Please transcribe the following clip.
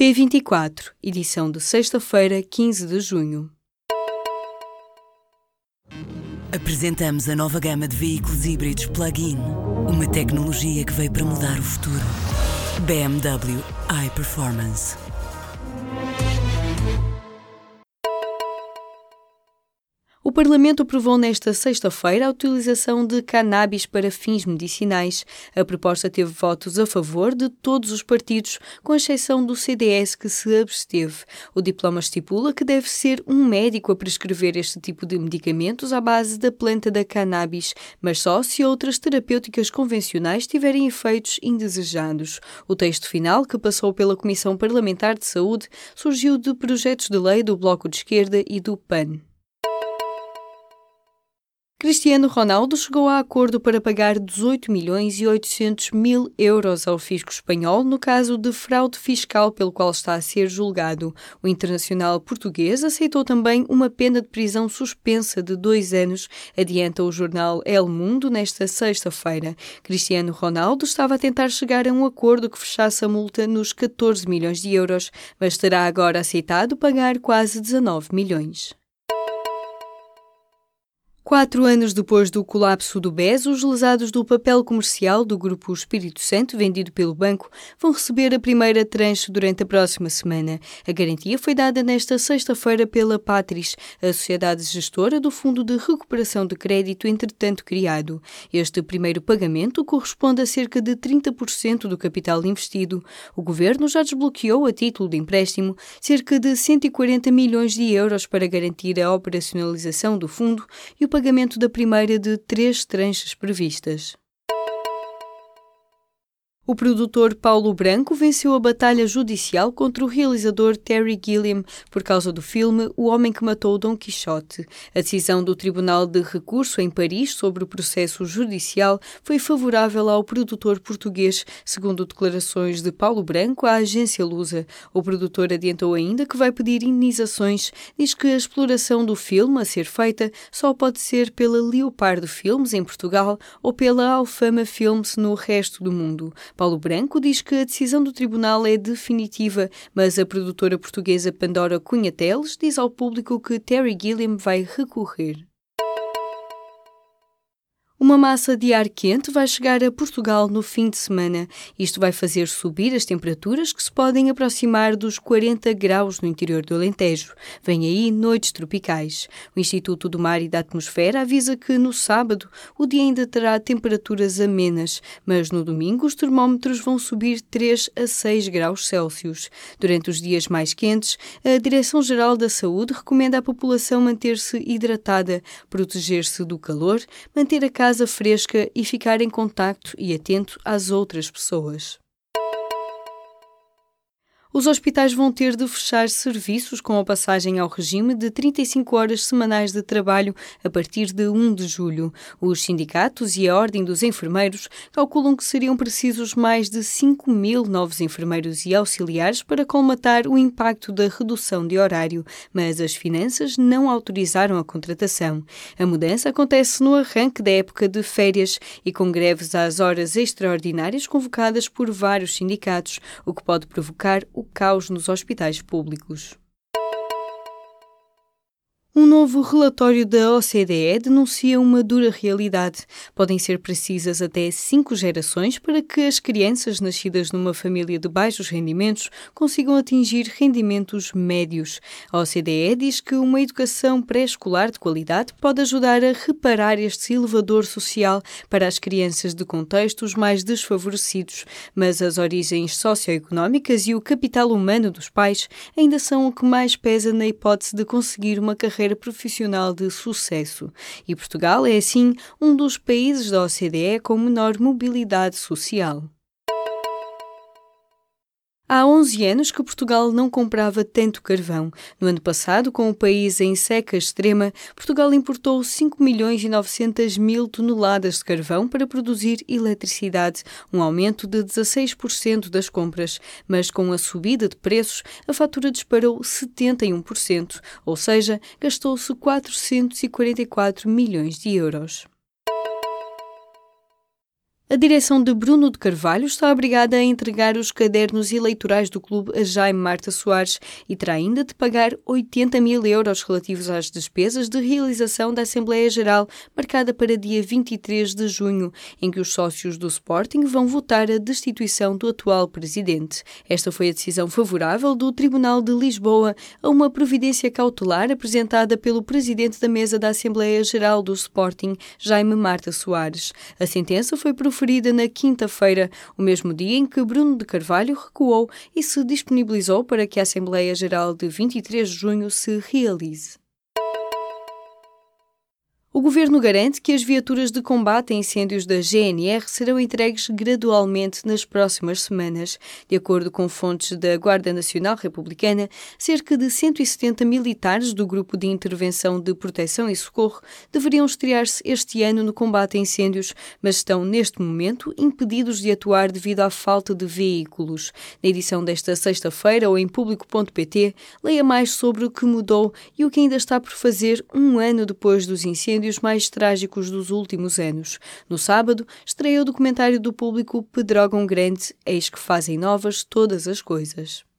P24, edição de sexta-feira, 15 de junho. Apresentamos a nova gama de veículos híbridos plug-in. Uma tecnologia que veio para mudar o futuro. BMW iPerformance. O Parlamento aprovou nesta sexta-feira a utilização de cannabis para fins medicinais. A proposta teve votos a favor de todos os partidos, com exceção do CDS, que se absteve. O diploma estipula que deve ser um médico a prescrever este tipo de medicamentos à base da planta da cannabis, mas só se outras terapêuticas convencionais tiverem efeitos indesejados. O texto final, que passou pela Comissão Parlamentar de Saúde, surgiu de projetos de lei do Bloco de Esquerda e do PAN. Cristiano Ronaldo chegou a acordo para pagar 18 milhões e 800 mil euros ao fisco espanhol no caso de fraude fiscal pelo qual está a ser julgado. O internacional português aceitou também uma pena de prisão suspensa de dois anos, adianta o jornal El Mundo nesta sexta-feira. Cristiano Ronaldo estava a tentar chegar a um acordo que fechasse a multa nos 14 milhões de euros, mas terá agora aceitado pagar quase 19 milhões. Quatro anos depois do colapso do BES, os lesados do papel comercial do Grupo Espírito Santo, vendido pelo banco, vão receber a primeira tranche durante a próxima semana. A garantia foi dada nesta sexta-feira pela Patris, a sociedade gestora do Fundo de Recuperação de Crédito entretanto criado. Este primeiro pagamento corresponde a cerca de 30% do capital investido. O governo já desbloqueou, a título de empréstimo, cerca de 140 milhões de euros para garantir a operacionalização do fundo e o pagamento da primeira de três tranches previstas. O produtor Paulo Branco venceu a batalha judicial contra o realizador Terry Gilliam por causa do filme O Homem que Matou Dom Quixote. A decisão do Tribunal de Recurso em Paris sobre o processo judicial foi favorável ao produtor português, segundo declarações de Paulo Branco à agência Lusa. O produtor adiantou ainda que vai pedir indenizações, diz que a exploração do filme a ser feita só pode ser pela Leopardo Filmes em Portugal ou pela Alfama Films no resto do mundo. Paulo Branco diz que a decisão do tribunal é definitiva, mas a produtora portuguesa Pandora Cunha Teles diz ao público que Terry Gilliam vai recorrer. Uma massa de ar quente vai chegar a Portugal no fim de semana. Isto vai fazer subir as temperaturas que se podem aproximar dos 40 graus no interior do Alentejo. Vem aí noites tropicais. O Instituto do Mar e da Atmosfera avisa que no sábado o dia ainda terá temperaturas amenas, mas no domingo os termómetros vão subir 3 a 6 graus Celsius. Durante os dias mais quentes, a Direção-Geral da Saúde recomenda à população manter-se hidratada, proteger-se do calor, manter a casa casa fresca e ficar em contacto e atento às outras pessoas. Os hospitais vão ter de fechar serviços com a passagem ao regime de 35 horas semanais de trabalho a partir de 1 de julho. Os sindicatos e a Ordem dos Enfermeiros calculam que seriam precisos mais de 5 mil novos enfermeiros e auxiliares para colmatar o impacto da redução de horário, mas as finanças não autorizaram a contratação. A mudança acontece no arranque da época de férias e com greves às horas extraordinárias convocadas por vários sindicatos, o que pode provocar o caos nos hospitais públicos. Um novo relatório da OCDE denuncia uma dura realidade. Podem ser precisas até cinco gerações para que as crianças nascidas numa família de baixos rendimentos consigam atingir rendimentos médios. A OCDE diz que uma educação pré-escolar de qualidade pode ajudar a reparar este elevador social para as crianças de contextos mais desfavorecidos, mas as origens socioeconómicas e o capital humano dos pais ainda são o que mais pesa na hipótese de conseguir uma carreira carreira profissional de sucesso. E Portugal é, assim, um dos países da OCDE com menor mobilidade social. Há 11 anos que Portugal não comprava tanto carvão. No ano passado, com o país em seca extrema, Portugal importou 5 milhões e 900 mil toneladas de carvão para produzir eletricidade, um aumento de 16% das compras. Mas com a subida de preços, a fatura disparou 71%, ou seja, gastou-se 444 milhões de euros. A direção de Bruno de Carvalho está obrigada a entregar os cadernos eleitorais do clube a Jaime Marta Soares e terá ainda de pagar 80 mil euros relativos às despesas de realização da Assembleia Geral, marcada para dia 23 de junho, em que os sócios do Sporting vão votar a destituição do atual presidente. Esta foi a decisão favorável do Tribunal de Lisboa a uma providência cautelar apresentada pelo presidente da mesa da Assembleia Geral do Sporting, Jaime Marta Soares. A sentença foi proferida proferida na quinta-feira, o mesmo dia em que Bruno de Carvalho recuou e se disponibilizou para que a Assembleia Geral de 23 de junho se realize. O governo garante que as viaturas de combate a incêndios da GNR serão entregues gradualmente nas próximas semanas. De acordo com fontes da Guarda Nacional Republicana, cerca de 170 militares do Grupo de Intervenção de Proteção e Socorro deveriam estrear-se este ano no combate a incêndios, mas estão neste momento impedidos de atuar devido à falta de veículos. Na edição desta sexta-feira ou em público.pt, leia mais sobre o que mudou e o que ainda está por fazer um ano depois dos incêndios incêndios mais trágicos dos últimos anos. No sábado, estreia o documentário do público Pedrógão Grande, Eis que fazem novas todas as coisas.